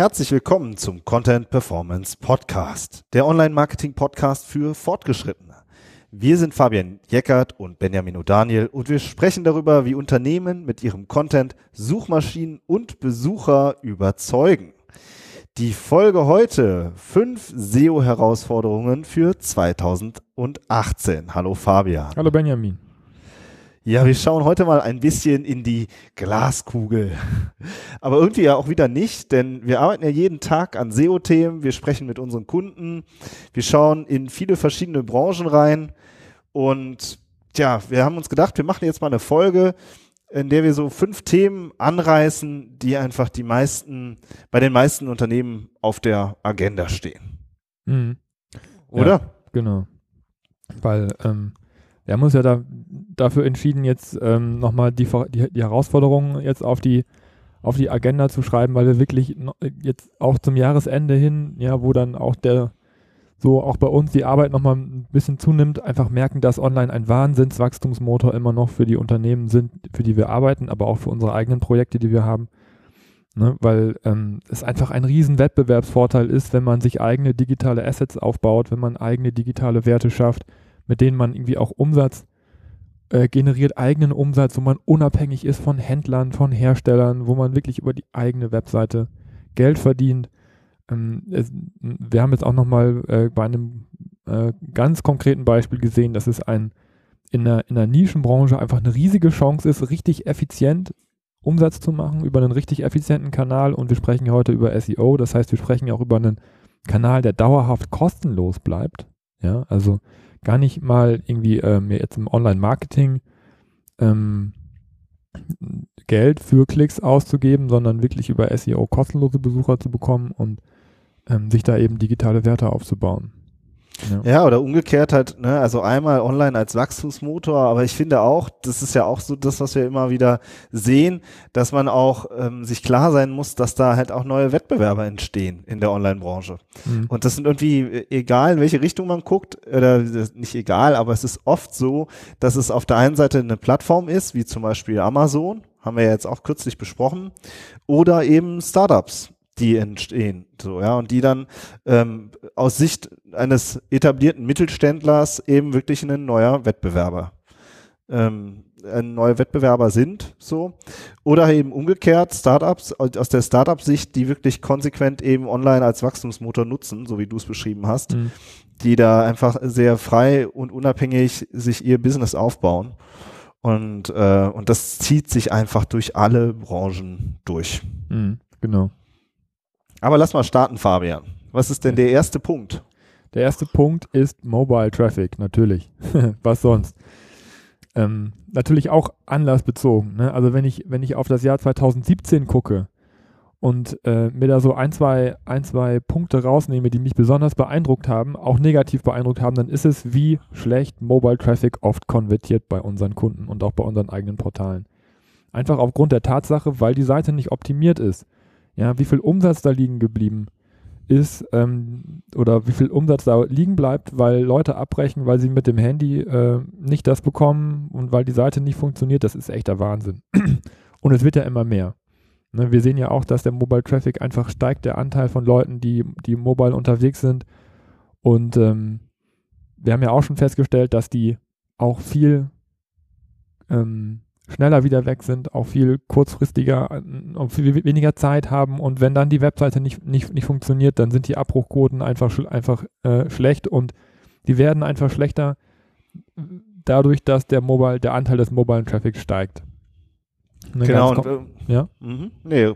Herzlich willkommen zum Content Performance Podcast, der Online-Marketing-Podcast für Fortgeschrittene. Wir sind Fabian Jeckert und Benjamin O'Daniel und wir sprechen darüber, wie Unternehmen mit ihrem Content Suchmaschinen und Besucher überzeugen. Die Folge heute, fünf SEO-Herausforderungen für 2018. Hallo Fabian. Hallo Benjamin. Ja, wir schauen heute mal ein bisschen in die Glaskugel. Aber irgendwie ja auch wieder nicht, denn wir arbeiten ja jeden Tag an SEO-Themen, wir sprechen mit unseren Kunden, wir schauen in viele verschiedene Branchen rein und ja, wir haben uns gedacht, wir machen jetzt mal eine Folge, in der wir so fünf Themen anreißen, die einfach die meisten, bei den meisten Unternehmen auf der Agenda stehen. Mhm. Oder? Ja, genau. Weil ähm, wir haben uns ja da, dafür entschieden, jetzt ähm, nochmal die, die, die Herausforderungen jetzt auf die, auf die Agenda zu schreiben, weil wir wirklich jetzt auch zum Jahresende hin, ja, wo dann auch der, so auch bei uns die Arbeit nochmal ein bisschen zunimmt, einfach merken, dass online ein Wahnsinnswachstumsmotor immer noch für die Unternehmen sind, für die wir arbeiten, aber auch für unsere eigenen Projekte, die wir haben. Ne, weil ähm, es einfach ein riesen Wettbewerbsvorteil ist, wenn man sich eigene digitale Assets aufbaut, wenn man eigene digitale Werte schafft, mit denen man irgendwie auch Umsatz äh, generiert, eigenen Umsatz, wo man unabhängig ist von Händlern, von Herstellern, wo man wirklich über die eigene Webseite Geld verdient. Ähm, es, wir haben jetzt auch nochmal äh, bei einem äh, ganz konkreten Beispiel gesehen, dass es ein in einer, in einer Nischenbranche einfach eine riesige Chance ist, richtig effizient Umsatz zu machen über einen richtig effizienten Kanal und wir sprechen heute über SEO, das heißt, wir sprechen auch über einen Kanal, der dauerhaft kostenlos bleibt. Ja, also gar nicht mal irgendwie ähm, jetzt im Online-Marketing ähm, Geld für Klicks auszugeben, sondern wirklich über SEO kostenlose Besucher zu bekommen und ähm, sich da eben digitale Werte aufzubauen. Ja. ja, oder umgekehrt halt, ne, also einmal online als Wachstumsmotor, aber ich finde auch, das ist ja auch so das, was wir immer wieder sehen, dass man auch ähm, sich klar sein muss, dass da halt auch neue Wettbewerber entstehen in der Online-Branche. Mhm. Und das sind irgendwie, äh, egal in welche Richtung man guckt, oder nicht egal, aber es ist oft so, dass es auf der einen Seite eine Plattform ist, wie zum Beispiel Amazon, haben wir ja jetzt auch kürzlich besprochen, oder eben Startups die entstehen, so ja, und die dann ähm, aus Sicht eines etablierten Mittelständlers eben wirklich ein neuer Wettbewerber, ähm, ein neuer Wettbewerber sind, so oder eben umgekehrt Startups aus der Startup-Sicht, die wirklich konsequent eben online als Wachstumsmotor nutzen, so wie du es beschrieben hast, mhm. die da einfach sehr frei und unabhängig sich ihr Business aufbauen. Und, äh, und das zieht sich einfach durch alle Branchen durch. Mhm, genau. Aber lass mal starten, Fabian. Was ist denn der erste Punkt? Der erste Punkt ist Mobile Traffic, natürlich. Was sonst? Ähm, natürlich auch anlassbezogen. Ne? Also wenn ich, wenn ich auf das Jahr 2017 gucke und äh, mir da so ein zwei, ein, zwei Punkte rausnehme, die mich besonders beeindruckt haben, auch negativ beeindruckt haben, dann ist es, wie schlecht Mobile Traffic oft konvertiert bei unseren Kunden und auch bei unseren eigenen Portalen. Einfach aufgrund der Tatsache, weil die Seite nicht optimiert ist ja, wie viel Umsatz da liegen geblieben ist ähm, oder wie viel Umsatz da liegen bleibt, weil Leute abbrechen, weil sie mit dem Handy äh, nicht das bekommen und weil die Seite nicht funktioniert, das ist echter Wahnsinn. und es wird ja immer mehr. Ne, wir sehen ja auch, dass der Mobile Traffic einfach steigt, der Anteil von Leuten, die, die mobile unterwegs sind. Und ähm, wir haben ja auch schon festgestellt, dass die auch viel ähm, schneller wieder weg sind, auch viel kurzfristiger, äh, viel weniger Zeit haben und wenn dann die Webseite nicht, nicht, nicht funktioniert, dann sind die Abbruchquoten einfach, einfach äh, schlecht und die werden einfach schlechter dadurch, dass der Mobile, der Anteil des mobilen Traffic steigt. Eine genau, und, äh, ja. Mh, nee,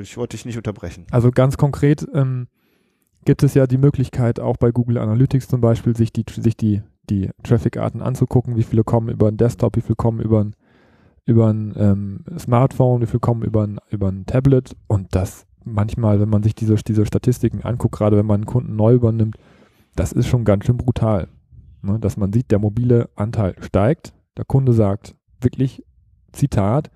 ich wollte dich nicht unterbrechen. Also ganz konkret ähm, gibt es ja die Möglichkeit, auch bei Google Analytics zum Beispiel, sich die, sich die, die Traffic-Arten anzugucken, wie viele kommen über einen Desktop, wie viele kommen über einen über ein ähm, Smartphone, wie viel kommen über ein, über ein Tablet und das manchmal, wenn man sich diese, diese Statistiken anguckt, gerade wenn man einen Kunden neu übernimmt, das ist schon ganz schön brutal. Ne? Dass man sieht, der mobile Anteil steigt, der Kunde sagt wirklich, Zitat,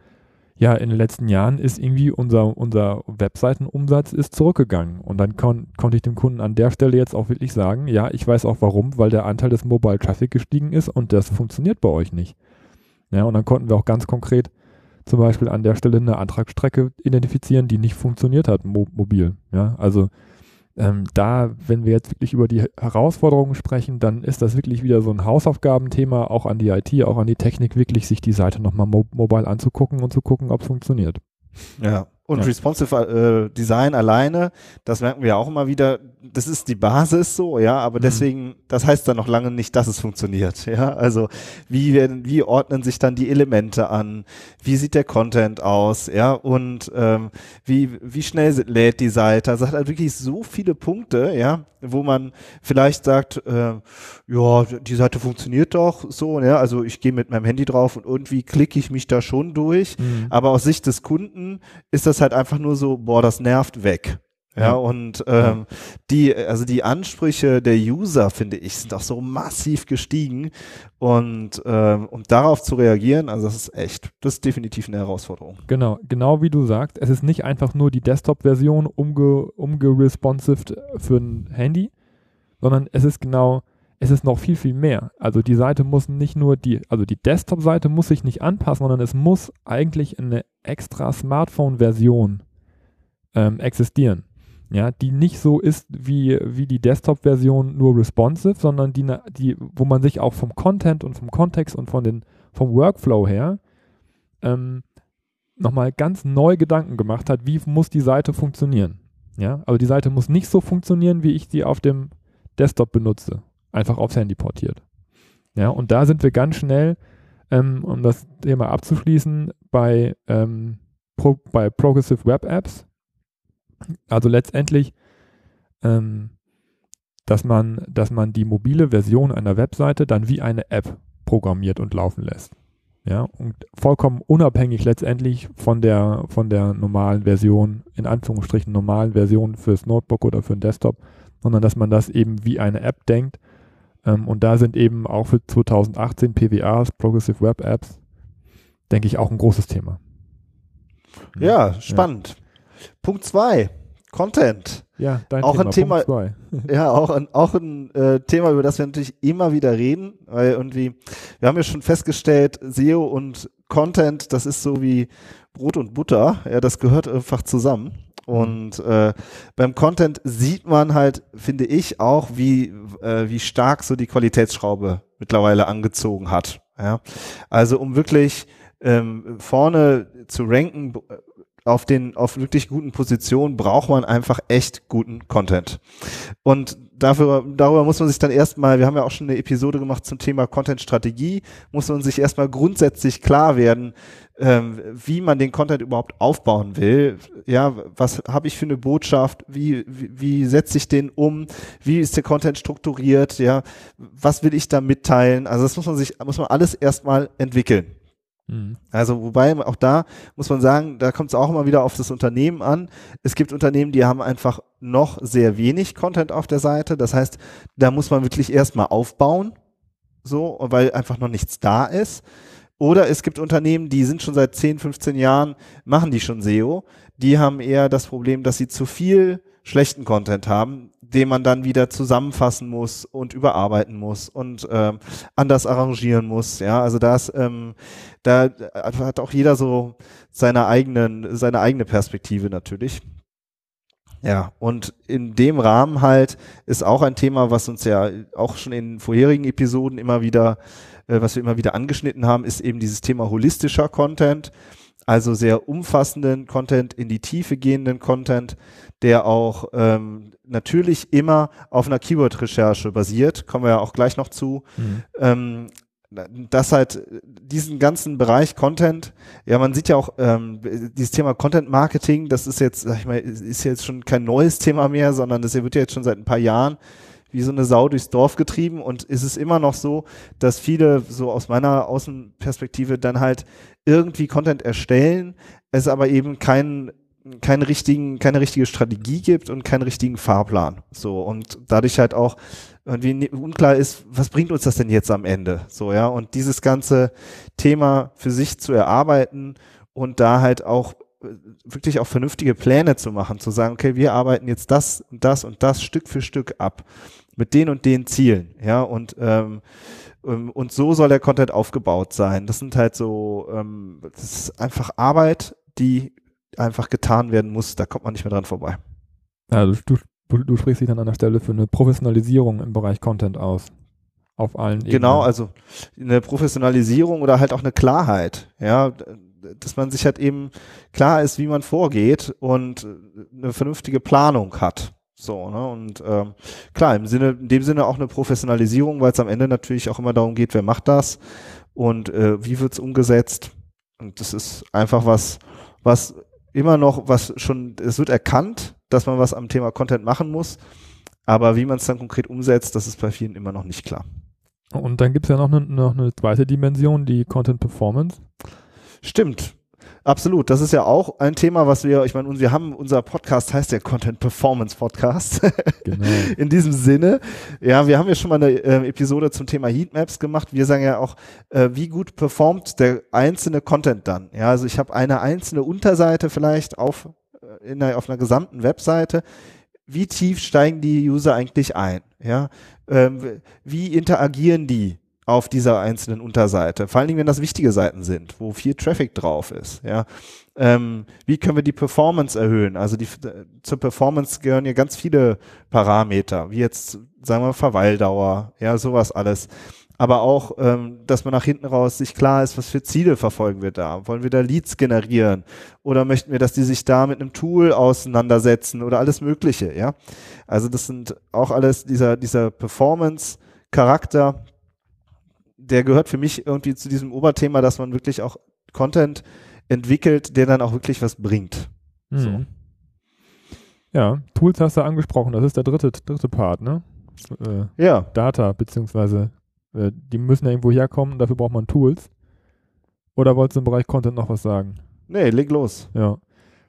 ja, in den letzten Jahren ist irgendwie unser, unser Webseitenumsatz ist zurückgegangen. Und dann kon konnte ich dem Kunden an der Stelle jetzt auch wirklich sagen, ja, ich weiß auch warum, weil der Anteil des Mobile Traffic gestiegen ist und das funktioniert bei euch nicht. Ja, und dann konnten wir auch ganz konkret zum Beispiel an der Stelle eine Antragsstrecke identifizieren, die nicht funktioniert hat, mo mobil. Ja, also ähm, da, wenn wir jetzt wirklich über die Herausforderungen sprechen, dann ist das wirklich wieder so ein Hausaufgabenthema, auch an die IT, auch an die Technik, wirklich sich die Seite nochmal mo mobile anzugucken und zu gucken, ob es funktioniert. Ja, und ja. responsive äh, Design alleine, das merken wir auch immer wieder, das ist die Basis so, ja, aber mhm. deswegen, das heißt dann noch lange nicht, dass es funktioniert, ja. Also wie werden, wie ordnen sich dann die Elemente an, wie sieht der Content aus, ja, und ähm, wie, wie schnell lädt die Seite. Also hat halt wirklich so viele Punkte, ja, wo man vielleicht sagt, äh, ja, die Seite funktioniert doch so, ja, also ich gehe mit meinem Handy drauf und irgendwie klicke ich mich da schon durch, mhm. aber aus Sicht des Kunden ist das halt einfach nur so, boah, das nervt weg. Ja, und ähm, die, also die Ansprüche der User, finde ich, sind auch so massiv gestiegen. Und ähm, um darauf zu reagieren, also das ist echt, das ist definitiv eine Herausforderung. Genau, genau wie du sagst, es ist nicht einfach nur die Desktop-Version umge, umgeresponsived für ein Handy, sondern es ist genau, es ist noch viel, viel mehr. Also die Seite muss nicht nur die, also die Desktop-Seite muss sich nicht anpassen, sondern es muss eigentlich eine extra Smartphone-Version ähm, existieren ja, die nicht so ist wie, wie die Desktop-Version nur responsive, sondern die, die, wo man sich auch vom Content und vom Kontext und von den, vom Workflow her ähm, nochmal ganz neu Gedanken gemacht hat, wie muss die Seite funktionieren. Ja, also die Seite muss nicht so funktionieren, wie ich sie auf dem Desktop benutze, einfach aufs Handy portiert. Ja, und da sind wir ganz schnell, ähm, um das Thema abzuschließen, bei, ähm, Pro, bei Progressive Web Apps, also letztendlich, ähm, dass man, dass man die mobile Version einer Webseite dann wie eine App programmiert und laufen lässt. Ja, und vollkommen unabhängig letztendlich von der, von der normalen Version, in Anführungsstrichen normalen Version fürs Notebook oder für den Desktop, sondern dass man das eben wie eine App denkt. Ähm, und da sind eben auch für 2018 PWAs, Progressive Web Apps, denke ich, auch ein großes Thema. Ja, spannend. Ja. Punkt zwei, Content. Ja, dein auch Thema. Ein Thema ja, auch ein, auch ein äh, Thema, über das wir natürlich immer wieder reden, weil irgendwie, wir haben ja schon festgestellt, SEO und Content, das ist so wie Brot und Butter, ja, das gehört einfach zusammen. Und äh, beim Content sieht man halt, finde ich, auch, wie, äh, wie stark so die Qualitätsschraube mittlerweile angezogen hat. Ja? Also um wirklich ähm, vorne zu ranken, auf den, auf wirklich guten Positionen braucht man einfach echt guten Content. Und dafür, darüber muss man sich dann erstmal, wir haben ja auch schon eine Episode gemacht zum Thema Content-Strategie, muss man sich erstmal grundsätzlich klar werden, ähm, wie man den Content überhaupt aufbauen will. Ja, was habe ich für eine Botschaft? Wie, wie, wie setze ich den um? Wie ist der Content strukturiert? Ja, was will ich da mitteilen? Also das muss man sich, muss man alles erstmal entwickeln. Mhm. Also wobei auch da muss man sagen, da kommt es auch immer wieder auf das Unternehmen an. Es gibt Unternehmen, die haben einfach noch sehr wenig Content auf der Seite. Das heißt, da muss man wirklich erstmal aufbauen, so, weil einfach noch nichts da ist. Oder es gibt Unternehmen, die sind schon seit 10, 15 Jahren, machen die schon SEO. Die haben eher das Problem, dass sie zu viel schlechten Content haben, den man dann wieder zusammenfassen muss und überarbeiten muss und ähm, anders arrangieren muss. Ja, also das, ähm, da hat auch jeder so seine eigenen, seine eigene Perspektive natürlich. Ja, und in dem Rahmen halt ist auch ein Thema, was uns ja auch schon in vorherigen Episoden immer wieder, äh, was wir immer wieder angeschnitten haben, ist eben dieses Thema holistischer Content also sehr umfassenden Content, in die Tiefe gehenden Content, der auch ähm, natürlich immer auf einer Keyword-Recherche basiert, kommen wir ja auch gleich noch zu. Mhm. Ähm, das halt diesen ganzen Bereich Content, ja, man sieht ja auch ähm, dieses Thema Content Marketing, das ist jetzt, sag ich mal, ist jetzt schon kein neues Thema mehr, sondern das wird ja jetzt schon seit ein paar Jahren wie so eine Sau durchs Dorf getrieben und ist es immer noch so, dass viele so aus meiner Außenperspektive dann halt irgendwie Content erstellen, es aber eben keinen keine richtigen, keine richtige Strategie gibt und keinen richtigen Fahrplan. So und dadurch halt auch irgendwie unklar ist, was bringt uns das denn jetzt am Ende? So ja und dieses ganze Thema für sich zu erarbeiten und da halt auch äh, wirklich auch vernünftige Pläne zu machen, zu sagen, okay, wir arbeiten jetzt das und das und das Stück für Stück ab mit den und den Zielen, ja und ähm, Ähm, und so soll der Content aufgebaut sein. Das sind halt so, ähm, das ist einfach Arbeit, die einfach getan werden muss. Da kommt man nicht mehr dran vorbei. Ja, du, du, du sprichst dich dann an der Stelle für eine Professionalisierung im Bereich Content aus. Auf allen Ebenen. Genau, also eine Professionalisierung oder halt auch eine Klarheit. Ja, dass man sich halt eben klar ist, wie man vorgeht und eine vernünftige Planung hat. So, ne? Und ähm, klar, im Sinne, in dem Sinne auch eine Professionalisierung, weil es am Ende natürlich auch immer darum geht, wer macht das und äh, wie wird's umgesetzt. Und das ist einfach was, was immer noch, was schon, es wird erkannt, dass man was am Thema Content machen muss, aber wie man es dann konkret umsetzt, das ist bei vielen immer noch nicht klar. Und dann gibt es ja noch eine, noch eine zweite Dimension, die Content Performance. Stimmt. Absolut. Das ist ja auch ein Thema, was wir, ich meine, wir haben, unser Podcast heißt ja Content Performance Podcast. Genau. In diesem Sinne. Ja, wir haben ja schon mal eine äh, Episode zum Thema Heatmaps gemacht. Wir sagen ja auch, äh, wie gut performt der einzelne Content dann. Ja, also ich habe eine einzelne Unterseite vielleicht auf, äh, in einer, auf einer gesamten Webseite. Wie tief steigen die User eigentlich ein? Ja, ähm, wie interagieren die? Auf dieser einzelnen Unterseite. Vor allen Dingen, wenn das wichtige Seiten sind, wo viel Traffic drauf ist. Ja, ähm, wie können wir die Performance erhöhen? Also die, zur Performance gehören ja ganz viele Parameter, wie jetzt sagen wir Verweildauer, ja sowas alles. Aber auch, ähm, dass man nach hinten raus sich klar ist, was für Ziele verfolgen wir da. Wollen wir da Leads generieren? Oder möchten wir, dass die sich da mit einem Tool auseinandersetzen oder alles Mögliche, ja? Also das sind auch alles dieser, dieser Performance-Charakter, der gehört für mich irgendwie zu diesem Oberthema, dass man wirklich auch Content entwickelt, der dann auch wirklich was bringt. Mhm. So. Ja, Tools hast du angesprochen, das ist der dritte, dritte Part, ne? Äh, ja. Data, beziehungsweise äh, die müssen ja irgendwo herkommen, dafür braucht man Tools. Oder wolltest du im Bereich Content noch was sagen? Nee, leg los. Ja.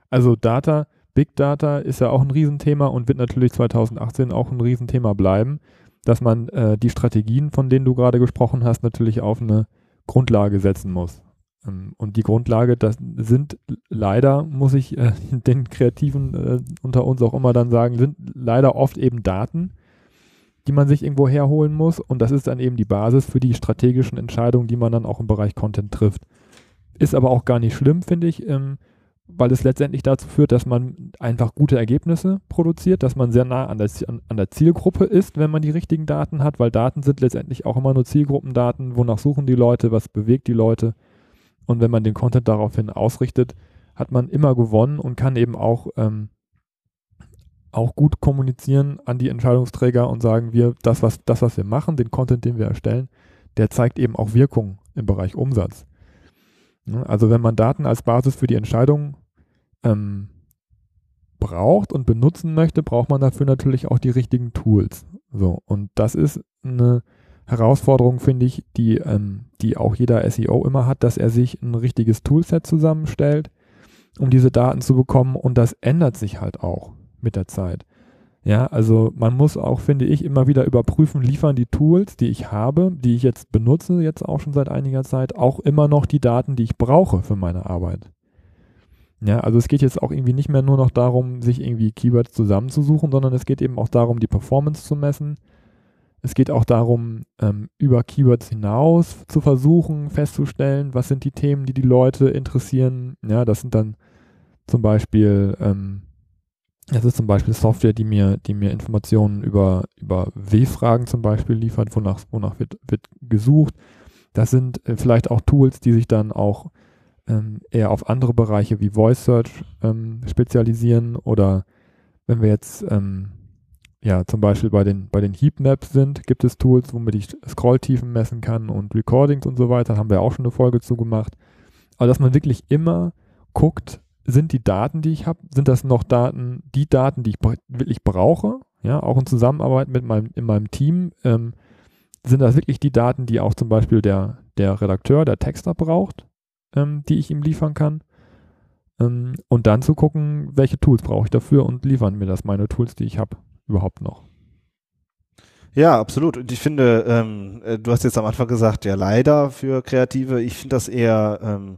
Also Data, Big Data ist ja auch ein Riesenthema und wird natürlich 2018 auch ein Riesenthema bleiben dass man äh, die Strategien, von denen du gerade gesprochen hast, natürlich auf eine Grundlage setzen muss. Ähm, und die Grundlage, das sind leider, muss ich äh, den Kreativen äh, unter uns auch immer dann sagen, sind leider oft eben Daten, die man sich irgendwo herholen muss. Und das ist dann eben die Basis für die strategischen Entscheidungen, die man dann auch im Bereich Content trifft. Ist aber auch gar nicht schlimm, finde ich. Ähm, weil es letztendlich dazu führt, dass man einfach gute Ergebnisse produziert, dass man sehr nah an der, an der Zielgruppe ist, wenn man die richtigen Daten hat, weil Daten sind letztendlich auch immer nur Zielgruppendaten, wonach suchen die Leute, was bewegt die Leute. Und wenn man den Content daraufhin ausrichtet, hat man immer gewonnen und kann eben auch, ähm, auch gut kommunizieren an die Entscheidungsträger und sagen, wir, das was, das, was wir machen, den Content, den wir erstellen, der zeigt eben auch Wirkung im Bereich Umsatz. Ne? Also wenn man Daten als Basis für die Entscheidung ähm, braucht und benutzen möchte, braucht man dafür natürlich auch die richtigen Tools. So, und das ist eine Herausforderung, finde ich, die, ähm, die auch jeder SEO immer hat, dass er sich ein richtiges Toolset zusammenstellt, um diese Daten zu bekommen. Und das ändert sich halt auch mit der Zeit. Ja, also man muss auch, finde ich, immer wieder überprüfen, liefern die Tools, die ich habe, die ich jetzt benutze, jetzt auch schon seit einiger Zeit, auch immer noch die Daten, die ich brauche für meine Arbeit. Ja, also es geht jetzt auch irgendwie nicht mehr nur noch darum, sich irgendwie Keywords zusammenzusuchen, sondern es geht eben auch darum, die Performance zu messen. Es geht auch darum, ähm, über Keywords hinaus zu versuchen, festzustellen, was sind die Themen, die die Leute interessieren. Ja, das sind dann zum Beispiel ähm, das ist zum Beispiel Software, die mir, die mir Informationen über, über W-Fragen zum Beispiel liefert, wonach, wonach wird, wird gesucht. Das sind äh, vielleicht auch Tools, die sich dann auch ähm, eher auf andere Bereiche wie Voice Search ähm, spezialisieren oder wenn wir jetzt ähm, ja zum Beispiel bei den, bei den Heatmaps sind, gibt es Tools, womit ich Scrolltiefen messen kann und Recordings und so weiter, haben wir auch schon eine Folge zu gemacht. Aber dass man wirklich immer guckt, sind die Daten, die ich habe, sind das noch Daten, die Daten, die ich wirklich brauche, ja, auch in Zusammenarbeit mit meinem, in meinem Team, ähm, sind das wirklich die Daten, die auch zum Beispiel der, der Redakteur, der Texter braucht, ähm, die ich ihm liefern kann. Ähm, und dann zu gucken, welche Tools brauche ich dafür und liefern mir das meine Tools, die ich habe, überhaupt noch. Ja, absolut. Und ich finde, ähm, äh, du hast jetzt am Anfang gesagt, ja, leider für Kreative, ich finde das eher ähm,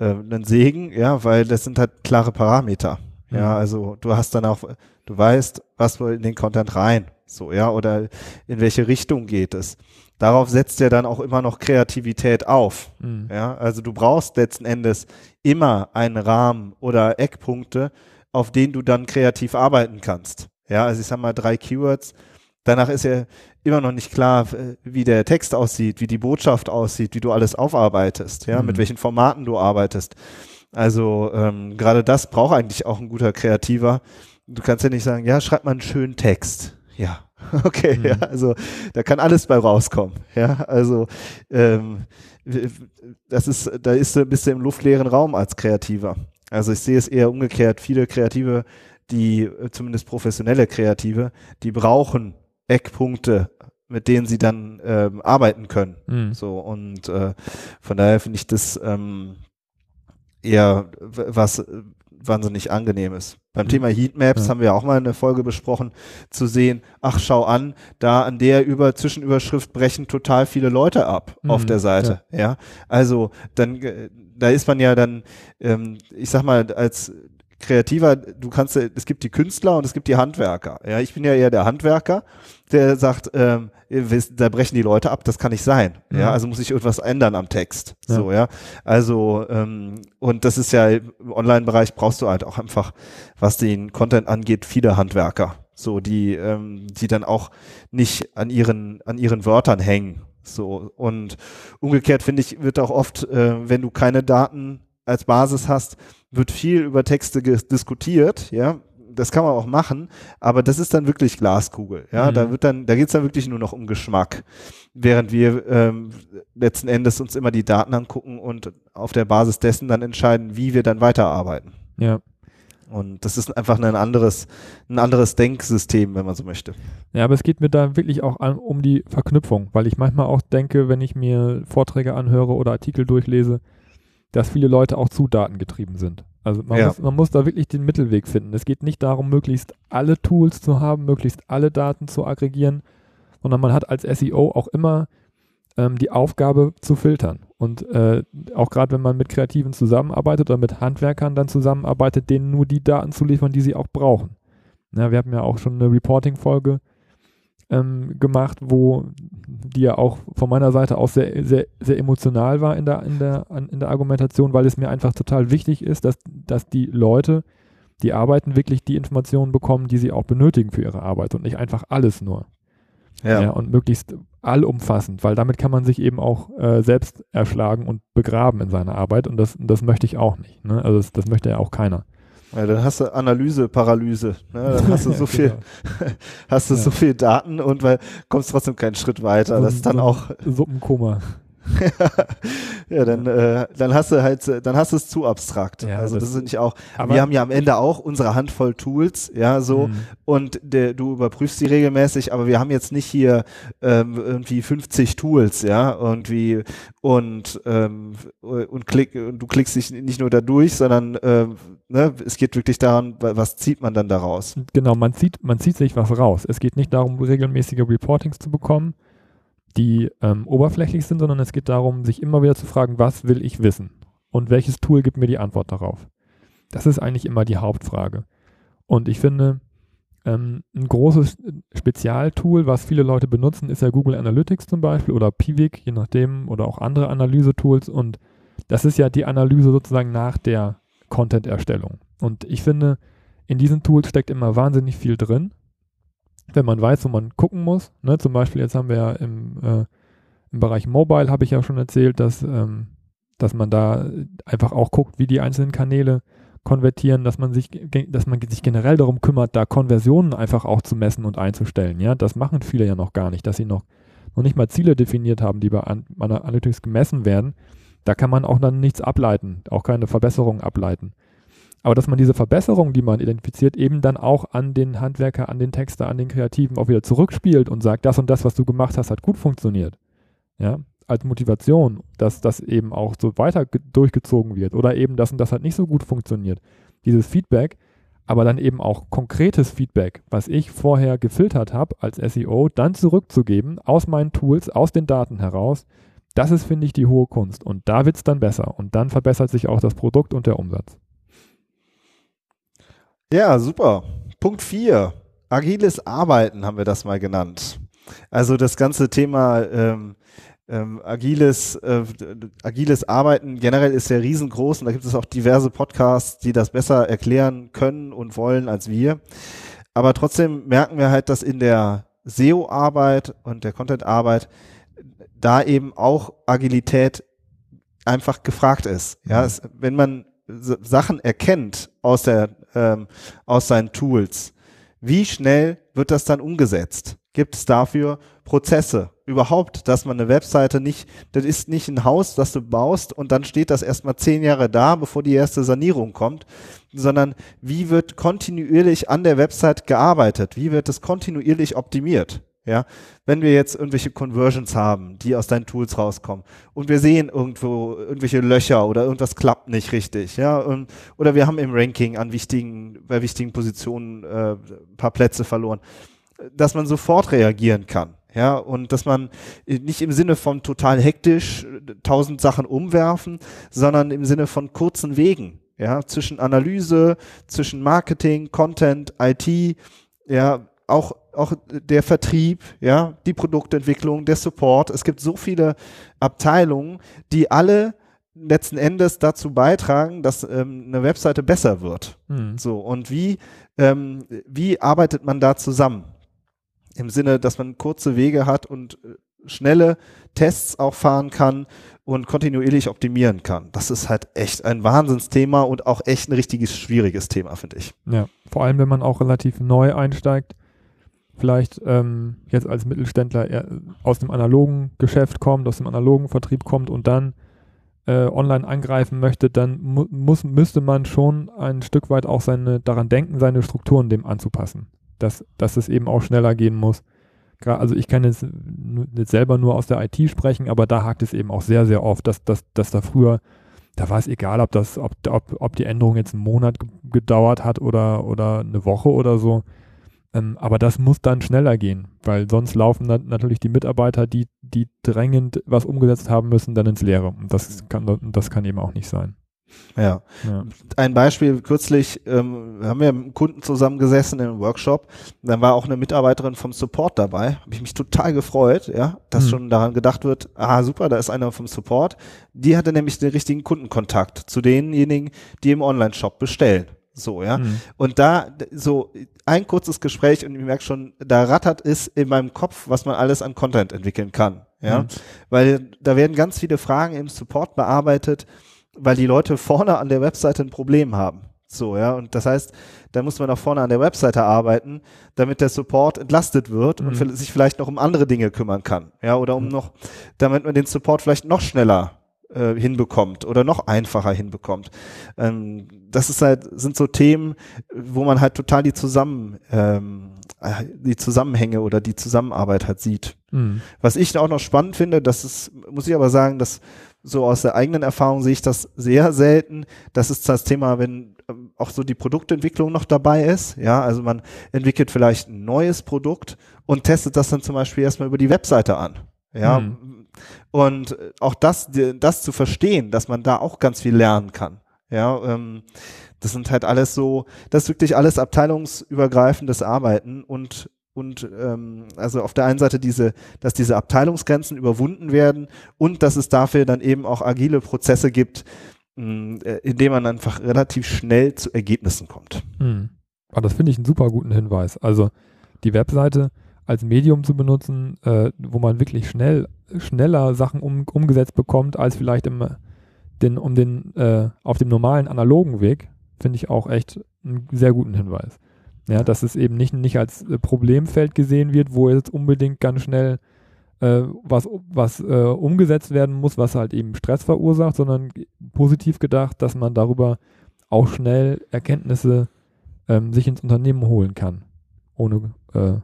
äh, ein Segen, ja, weil das sind halt klare Parameter. Mhm. Ja, also du hast dann auch, du weißt, was wohl in den Content rein, so, ja, oder in welche Richtung geht es. darauf setzt ja dann auch immer noch Kreativität auf. Mhm. Ja, also du brauchst letzten Endes immer einen Rahmen oder Eckpunkte, auf denen du dann kreativ arbeiten kannst. Ja, also ich sag mal drei Keywords. Danach ist ja immer noch nicht klar, wie der Text aussieht, wie die Botschaft aussieht, wie du alles aufarbeitest, ja, Mhm. mit welchen Formaten du arbeitest. Also ähm, gerade das braucht eigentlich auch ein guter Kreativer. Du kannst ja nicht sagen, ja, schreib mal einen schönen Text. Ja, okay, Mhm. ja, also da kann alles bei rauskommen. Ja, also ähm, das ist, da ist du, bist du im luftleeren Raum als Kreativer. Also ich sehe es eher umgekehrt. Viele Kreative, die äh, zumindest professionelle Kreative, die brauchen Eckpunkte, mit denen sie dann ähm, arbeiten können. Mhm. So und äh, von daher finde ich das ähm, eher was äh, wahnsinnig angenehmes. Beim Mhm. Thema Heatmaps Ja. haben wir auch mal eine Folge besprochen, zu sehen, ach schau an, da an der über Zwischenüberschrift brechen total viele Leute ab auf Mhm, der Seite. Ja. Also dann äh, da ist man ja dann, ähm, ich sag mal, als Kreativer, du kannst, ja- es gibt die Künstler und es gibt die Handwerker. Ja, ich bin ja eher der Handwerker, der sagt, ähm, da brechen die Leute ab, das kann nicht sein. Ja, Mhm. also muss ich irgendwas ändern am Text. Ja. So, ja. Also, ähm, und das ist ja im Online-Bereich brauchst du halt auch einfach, was den Content angeht, viele Handwerker. So, die, ähm, die dann auch nicht an ihren, an ihren Wörtern hängen. So, und umgekehrt finde ich, wird auch oft, äh, wenn du keine Daten als Basis hast, wird viel über Texte diskutiert, ja. Das kann man auch machen, aber das ist dann wirklich Glaskugel, ja. Mhm. Da wird dann, da geht's dann wirklich nur noch um Geschmack. Während wir ähm, letzten Endes uns immer die Daten angucken und auf der Basis dessen dann entscheiden, wie wir dann weiterarbeiten. Ja. Und das ist einfach ein anderes, ein anderes Denksystem, wenn man so möchte. Ja, aber es geht mir da wirklich auch an, um die Verknüpfung, weil ich manchmal auch denke, wenn ich mir Vorträge anhöre oder Artikel durchlese, dass viele Leute auch zu datengetrieben sind. Also man, Ja. muss, man muss da wirklich den Mittelweg finden. Es geht nicht darum, möglichst alle Tools zu haben, möglichst alle Daten zu aggregieren, sondern man hat als SEO auch immer ähm, die Aufgabe zu filtern. Und äh, auch gerade wenn man mit Kreativen zusammenarbeitet oder mit Handwerkern dann zusammenarbeitet, denen nur die Daten zu liefern, die sie auch brauchen. Ja, wir haben ja auch schon eine Reporting-Folge ähm, gemacht, wo die ja auch von meiner Seite aus sehr, sehr, sehr emotional war in der, in, der, in der Argumentation, weil es mir einfach total wichtig ist, dass, dass die Leute, die arbeiten, wirklich die Informationen bekommen, die sie auch benötigen für ihre Arbeit und nicht einfach alles nur. Ja. und möglichst allumfassend, weil damit kann man sich eben auch äh, selbst erschlagen und begraben in seiner Arbeit und das, das möchte ich auch nicht. Ne? Also das, das möchte ja auch keiner. Ja, dann hast du Analyse, Paralyse. Ne? Dann hast du so viel, Genau. hast du Ja. so viel Daten und weil kommst trotzdem keinen Schritt weiter. Das ist dann auch, Suppenkoma. ja, dann, äh, dann hast du halt, äh, dann hast du es zu abstrakt. Ja, also das- sind nicht auch, wir haben ja am Ende auch unsere Handvoll Tools, ja, so, Mhm. und der, du überprüfst sie regelmäßig, aber wir haben jetzt nicht hier ähm, irgendwie 50 Tools, ja, irgendwie und ähm, und klick und du klickst dich nicht nur da durch, sondern ähm, ne, es geht wirklich daran, wa- was zieht man dann daraus? Genau, man zieht, man zieht sich was raus. Es geht nicht darum, regelmäßige Reportings zu bekommen, die ähm, oberflächlich sind, sondern es geht darum, sich immer wieder zu fragen, was will ich wissen und welches Tool gibt mir die Antwort darauf. Das ist eigentlich immer die Hauptfrage. Und ich finde, ähm, ein großes Spezialtool, was viele Leute benutzen, ist ja Google Analytics zum Beispiel oder Piwik, je nachdem, oder auch andere Analysetools. Und das ist ja die Analyse sozusagen nach der Content-Erstellung. Und ich finde, in diesen Tools steckt immer wahnsinnig viel drin, wenn man weiß, wo man gucken muss. Ne? Zum Beispiel jetzt haben wir ja im, äh, im Bereich Mobile, habe ich ja schon erzählt, dass, ähm, dass man da einfach auch guckt, wie die einzelnen Kanäle konvertieren, dass man sich, dass man sich generell darum kümmert, da Konversionen einfach auch zu messen und einzustellen. Ja, das machen viele ja noch gar nicht, dass sie noch, noch nicht mal Ziele definiert haben, die bei An Analytics gemessen werden. Da kann man auch dann nichts ableiten, auch keine Verbesserungen ableiten. Aber dass man diese Verbesserung, die man identifiziert, eben dann auch an den Handwerker, an den Texter, an den Kreativen auch wieder zurückspielt und sagt, das und das, was du gemacht hast, hat gut funktioniert. Ja, als Motivation, dass das eben auch so weiter ge- durchgezogen wird oder eben das und das hat nicht so gut funktioniert. Dieses Feedback, aber dann eben auch konkretes Feedback, was ich vorher gefiltert habe als SEO, dann zurückzugeben aus meinen Tools, aus den Daten heraus. Das ist, finde ich, die hohe Kunst. Und da wird es dann besser. Und dann verbessert sich auch das Produkt und der Umsatz. Ja, super. Punkt 4. Agiles Arbeiten haben wir das mal genannt. Also das ganze Thema ähm, ähm, agiles, äh, agiles Arbeiten generell ist ja riesengroß und da gibt es auch diverse Podcasts, die das besser erklären können und wollen als wir. Aber trotzdem merken wir halt, dass in der SEO-Arbeit und der Content-Arbeit da eben auch Agilität einfach gefragt ist. Ja, es, wenn man Sachen erkennt aus der ähm, aus seinen Tools, wie schnell wird das dann umgesetzt? Gibt es dafür Prozesse? Überhaupt, dass man eine Webseite nicht, das ist nicht ein Haus, das du baust und dann steht das erstmal zehn Jahre da, bevor die erste Sanierung kommt, sondern wie wird kontinuierlich an der Website gearbeitet? Wie wird es kontinuierlich optimiert? Ja, wenn wir jetzt irgendwelche Conversions haben, die aus deinen Tools rauskommen und wir sehen irgendwo irgendwelche Löcher oder irgendwas klappt nicht richtig, ja, und, oder wir haben im Ranking an wichtigen, bei wichtigen Positionen äh, ein paar Plätze verloren, dass man sofort reagieren kann. Ja, und dass man nicht im Sinne von total hektisch tausend Sachen umwerfen, sondern im Sinne von kurzen Wegen, ja, zwischen Analyse, zwischen Marketing, Content, IT, ja, auch auch der Vertrieb, ja, die Produktentwicklung, der Support. Es gibt so viele Abteilungen, die alle letzten Endes dazu beitragen, dass ähm, eine Webseite besser wird. Mhm. So und wie ähm, wie arbeitet man da zusammen? Im Sinne, dass man kurze Wege hat und äh, schnelle Tests auch fahren kann und kontinuierlich optimieren kann. Das ist halt echt ein Wahnsinnsthema und auch echt ein richtiges schwieriges Thema, finde ich. Ja, vor allem wenn man auch relativ neu einsteigt vielleicht ähm, jetzt als Mittelständler aus dem analogen Geschäft kommt, aus dem analogen Vertrieb kommt und dann äh, online angreifen möchte, dann mu muss, müsste man schon ein Stück weit auch seine, daran denken, seine Strukturen dem anzupassen. Dass, dass es eben auch schneller gehen muss. Also ich kann jetzt nicht selber nur aus der IT sprechen, aber da hakt es eben auch sehr, sehr oft, dass, dass, dass da früher, da war es egal, ob das, ob, ob, ob die Änderung jetzt einen Monat gedauert hat oder, oder eine Woche oder so ähm, aber das muss dann schneller gehen, weil sonst laufen dann natürlich die Mitarbeiter, die, die drängend was umgesetzt haben müssen, dann ins Leere. Und das kann, das kann eben auch nicht sein. Ja. ja. Ein Beispiel, kürzlich ähm, haben wir mit einem Kunden zusammengesessen in einem Workshop, dann war auch eine Mitarbeiterin vom Support dabei, habe ich mich total gefreut, ja, dass hm. schon daran gedacht wird, ah super, da ist einer vom Support. Die hatte nämlich den richtigen Kundenkontakt zu denjenigen, die im Online-Shop bestellen. So, ja. Mhm. Und da so ein kurzes Gespräch und ich merke schon, da rattert es in meinem Kopf, was man alles an Content entwickeln kann. Ja. Mhm. Weil da werden ganz viele Fragen im Support bearbeitet, weil die Leute vorne an der Webseite ein Problem haben. So, ja. Und das heißt, da muss man auch vorne an der Webseite arbeiten, damit der Support entlastet wird mhm. und sich vielleicht noch um andere Dinge kümmern kann. Ja, oder um mhm. noch, damit man den Support vielleicht noch schneller äh, hinbekommt oder noch einfacher hinbekommt. Ähm, das ist halt, sind so Themen, wo man halt total die zusammen, ähm, äh, die Zusammenhänge oder die Zusammenarbeit halt sieht. Mhm. Was ich auch noch spannend finde, das ist, muss ich aber sagen, dass so aus der eigenen Erfahrung sehe ich das sehr selten. Das ist das Thema, wenn ähm, auch so die Produktentwicklung noch dabei ist. Ja, also man entwickelt vielleicht ein neues Produkt und testet das dann zum Beispiel erstmal über die Webseite an. Ja, mhm. Und auch das, das zu verstehen, dass man da auch ganz viel lernen kann. Ja, ähm, das sind halt alles so, das ist wirklich alles abteilungsübergreifendes Arbeiten und und ähm, also auf der einen Seite diese, dass diese Abteilungsgrenzen überwunden werden und dass es dafür dann eben auch agile Prozesse gibt, mh, äh, in denen man einfach relativ schnell zu Ergebnissen kommt. Hm. Aber ah, das finde ich einen super guten Hinweis. Also die Webseite als Medium zu benutzen, äh, wo man wirklich schnell schneller Sachen um, umgesetzt bekommt, als vielleicht im, den, um den, äh, auf dem normalen analogen Weg, finde ich auch echt einen sehr guten Hinweis. Ja, dass es eben nicht, nicht als äh, Problemfeld gesehen wird, wo jetzt unbedingt ganz schnell äh, was, was äh, umgesetzt werden muss, was halt eben Stress verursacht, sondern positiv gedacht, dass man darüber auch schnell Erkenntnisse ähm, sich ins Unternehmen holen kann. Ohne, äh,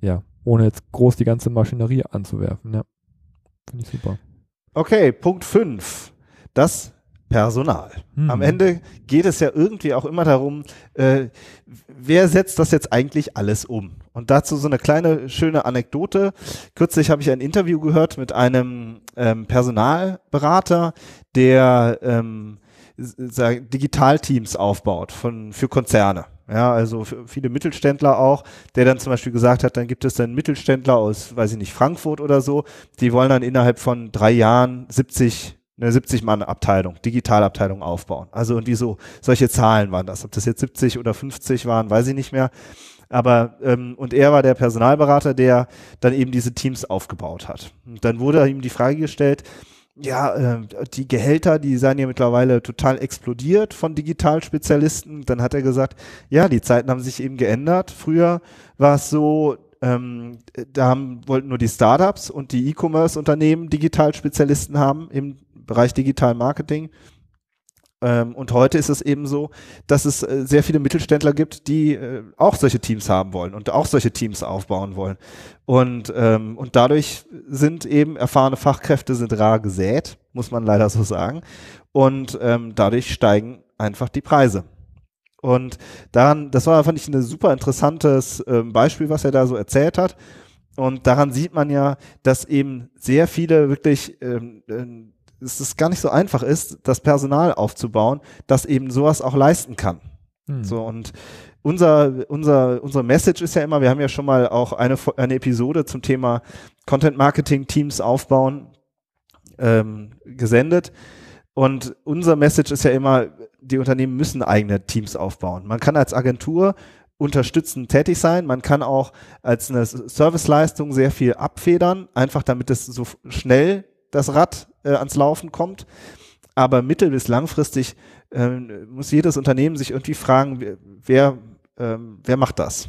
ja, ohne jetzt groß die ganze Maschinerie anzuwerfen. Ja. Finde ich super. Okay, Punkt 5. Das Personal. Hm. Am Ende geht es ja irgendwie auch immer darum, äh, wer setzt das jetzt eigentlich alles um? Und dazu so eine kleine schöne Anekdote. Kürzlich habe ich ein Interview gehört mit einem ähm, Personalberater, der ähm, Digitalteams aufbaut von, für Konzerne. Ja, also viele Mittelständler auch, der dann zum Beispiel gesagt hat, dann gibt es dann Mittelständler aus, weiß ich nicht, Frankfurt oder so, die wollen dann innerhalb von drei Jahren 70 eine 70 Mann Abteilung, Digitalabteilung aufbauen. Also irgendwie so solche Zahlen waren das. Ob das jetzt 70 oder 50 waren, weiß ich nicht mehr. Aber ähm, und er war der Personalberater, der dann eben diese Teams aufgebaut hat. Und dann wurde ihm die Frage gestellt, ja, äh, die Gehälter, die seien ja mittlerweile total explodiert von Digitalspezialisten. Dann hat er gesagt, ja, die Zeiten haben sich eben geändert. Früher war es so, ähm, da haben, wollten nur die Startups und die E-Commerce-Unternehmen Digitalspezialisten haben im Bereich Digital Marketing. Ähm, und heute ist es eben so, dass es äh, sehr viele Mittelständler gibt, die äh, auch solche Teams haben wollen und auch solche Teams aufbauen wollen. Und, ähm, und dadurch sind eben erfahrene Fachkräfte sind rar gesät, muss man leider so sagen. Und ähm, dadurch steigen einfach die Preise. Und daran, das war, fand ich, ein super interessantes Beispiel, was er da so erzählt hat. Und daran sieht man ja, dass eben sehr viele wirklich ähm, ähm dass es gar nicht so einfach ist, das Personal aufzubauen, das eben sowas auch leisten kann. Hm. So und unser, unser, unsere Message ist ja immer, wir haben ja schon mal auch eine, eine Episode zum Thema Content Marketing Teams aufbauen ähm, gesendet. Und unser Message ist ja immer, die Unternehmen müssen eigene Teams aufbauen. Man kann als Agentur unterstützend tätig sein. Man kann auch als eine Serviceleistung sehr viel abfedern, einfach damit es so schnell das Rad äh, ans Laufen kommt. Aber mittel- bis langfristig äh, muss jedes Unternehmen sich irgendwie fragen, wer, äh, wer macht das?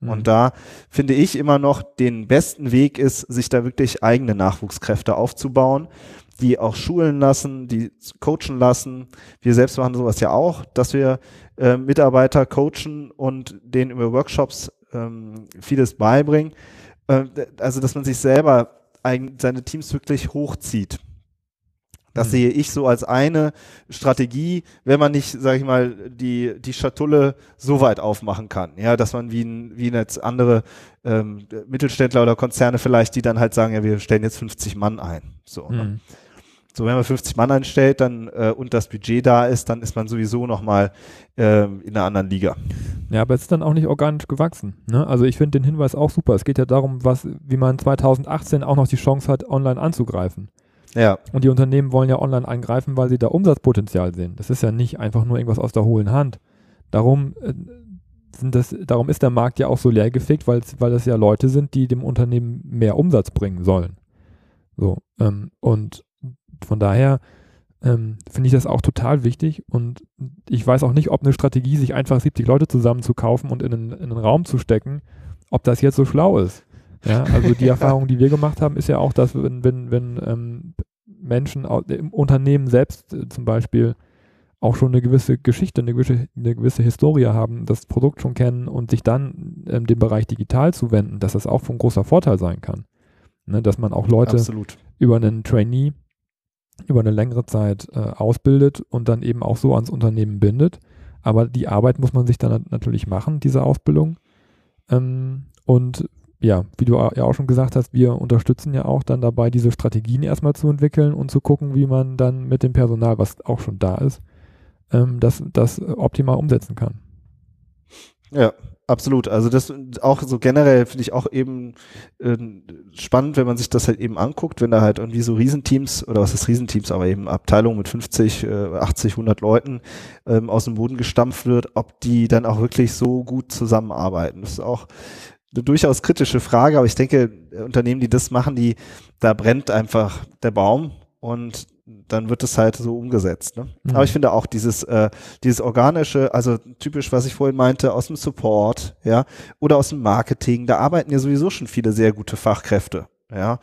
Mhm. Und da finde ich immer noch den besten Weg ist, sich da wirklich eigene Nachwuchskräfte aufzubauen, die auch schulen lassen, die coachen lassen. Wir selbst machen sowas ja auch, dass wir äh, Mitarbeiter coachen und denen über Workshops ähm, vieles beibringen. Äh, also, dass man sich selber seine Teams wirklich hochzieht. Das mhm. sehe ich so als eine Strategie, wenn man nicht, sage ich mal, die, die Schatulle so weit aufmachen kann. Ja, dass man wie, ein, wie jetzt andere ähm, Mittelständler oder Konzerne vielleicht, die dann halt sagen, ja, wir stellen jetzt 50 Mann ein. So, mhm. ne? so wenn man 50 Mann einstellt dann äh, und das Budget da ist, dann ist man sowieso nochmal äh, in einer anderen Liga. Ja, aber es ist dann auch nicht organisch gewachsen. Ne? Also ich finde den Hinweis auch super. Es geht ja darum, was, wie man 2018 auch noch die Chance hat, online anzugreifen. Ja. Und die Unternehmen wollen ja online eingreifen, weil sie da Umsatzpotenzial sehen. Das ist ja nicht einfach nur irgendwas aus der hohlen Hand. Darum, äh, sind das, darum ist der Markt ja auch so leergefickt, weil das ja Leute sind, die dem Unternehmen mehr Umsatz bringen sollen. So, ähm, und von daher ähm, finde ich das auch total wichtig und ich weiß auch nicht, ob eine Strategie, sich einfach 70 Leute zusammenzukaufen und in einen, in einen Raum zu stecken, ob das jetzt so schlau ist. Ja, also die Erfahrung, die wir gemacht haben, ist ja auch, dass wenn, wenn, wenn ähm, Menschen im Unternehmen selbst äh, zum Beispiel auch schon eine gewisse Geschichte, eine gewisse, eine gewisse Historie haben, das Produkt schon kennen und sich dann ähm, dem Bereich digital zuwenden, dass das auch von großer Vorteil sein kann. Ne, dass man auch Leute Absolut. über einen Trainee über eine längere Zeit äh, ausbildet und dann eben auch so ans Unternehmen bindet. Aber die Arbeit muss man sich dann natürlich machen, diese Ausbildung. Ähm, und ja, wie du ja auch schon gesagt hast, wir unterstützen ja auch dann dabei, diese Strategien erstmal zu entwickeln und zu gucken, wie man dann mit dem Personal, was auch schon da ist, ähm, das, das optimal umsetzen kann. Ja, absolut. Also das auch so generell finde ich auch eben äh, spannend, wenn man sich das halt eben anguckt, wenn da halt irgendwie so Riesenteams oder was ist Riesenteams, aber eben Abteilungen mit 50, äh, 80, 100 Leuten ähm, aus dem Boden gestampft wird, ob die dann auch wirklich so gut zusammenarbeiten. Das ist auch eine durchaus kritische Frage, aber ich denke, Unternehmen, die das machen, die, da brennt einfach der Baum und dann wird es halt so umgesetzt. Ne? Mhm. Aber ich finde auch dieses, äh, dieses organische, also typisch, was ich vorhin meinte, aus dem Support, ja, oder aus dem Marketing, da arbeiten ja sowieso schon viele sehr gute Fachkräfte, ja.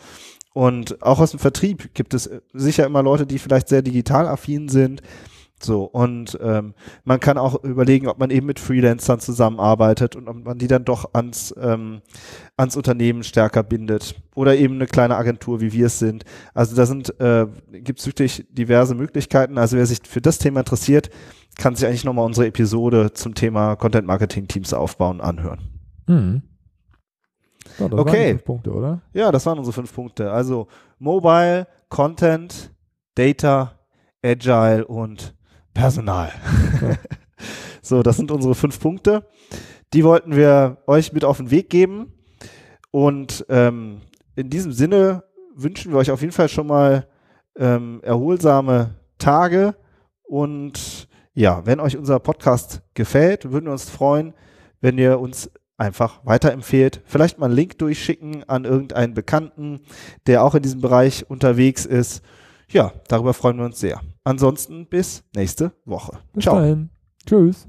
Und auch aus dem Vertrieb gibt es sicher immer Leute, die vielleicht sehr digital affin sind, so, und ähm, man kann auch überlegen, ob man eben mit Freelancern zusammenarbeitet und ob man die dann doch ans, ähm, ans Unternehmen stärker bindet. Oder eben eine kleine Agentur, wie wir es sind. Also da sind, äh, gibt es wirklich diverse Möglichkeiten. Also wer sich für das Thema interessiert, kann sich eigentlich nochmal unsere Episode zum Thema Content Marketing Teams aufbauen anhören. Mhm. Ja, das okay. waren fünf Punkte, oder? Ja, das waren unsere fünf Punkte. Also Mobile, Content, Data, Agile und Personal. So, das sind unsere fünf Punkte. Die wollten wir euch mit auf den Weg geben. Und ähm, in diesem Sinne wünschen wir euch auf jeden Fall schon mal ähm, erholsame Tage. Und ja, wenn euch unser Podcast gefällt, würden wir uns freuen, wenn ihr uns einfach weiterempfehlt. Vielleicht mal einen Link durchschicken an irgendeinen Bekannten, der auch in diesem Bereich unterwegs ist. Ja, darüber freuen wir uns sehr. Ansonsten bis nächste Woche. Bis Ciao. Dahin. Tschüss.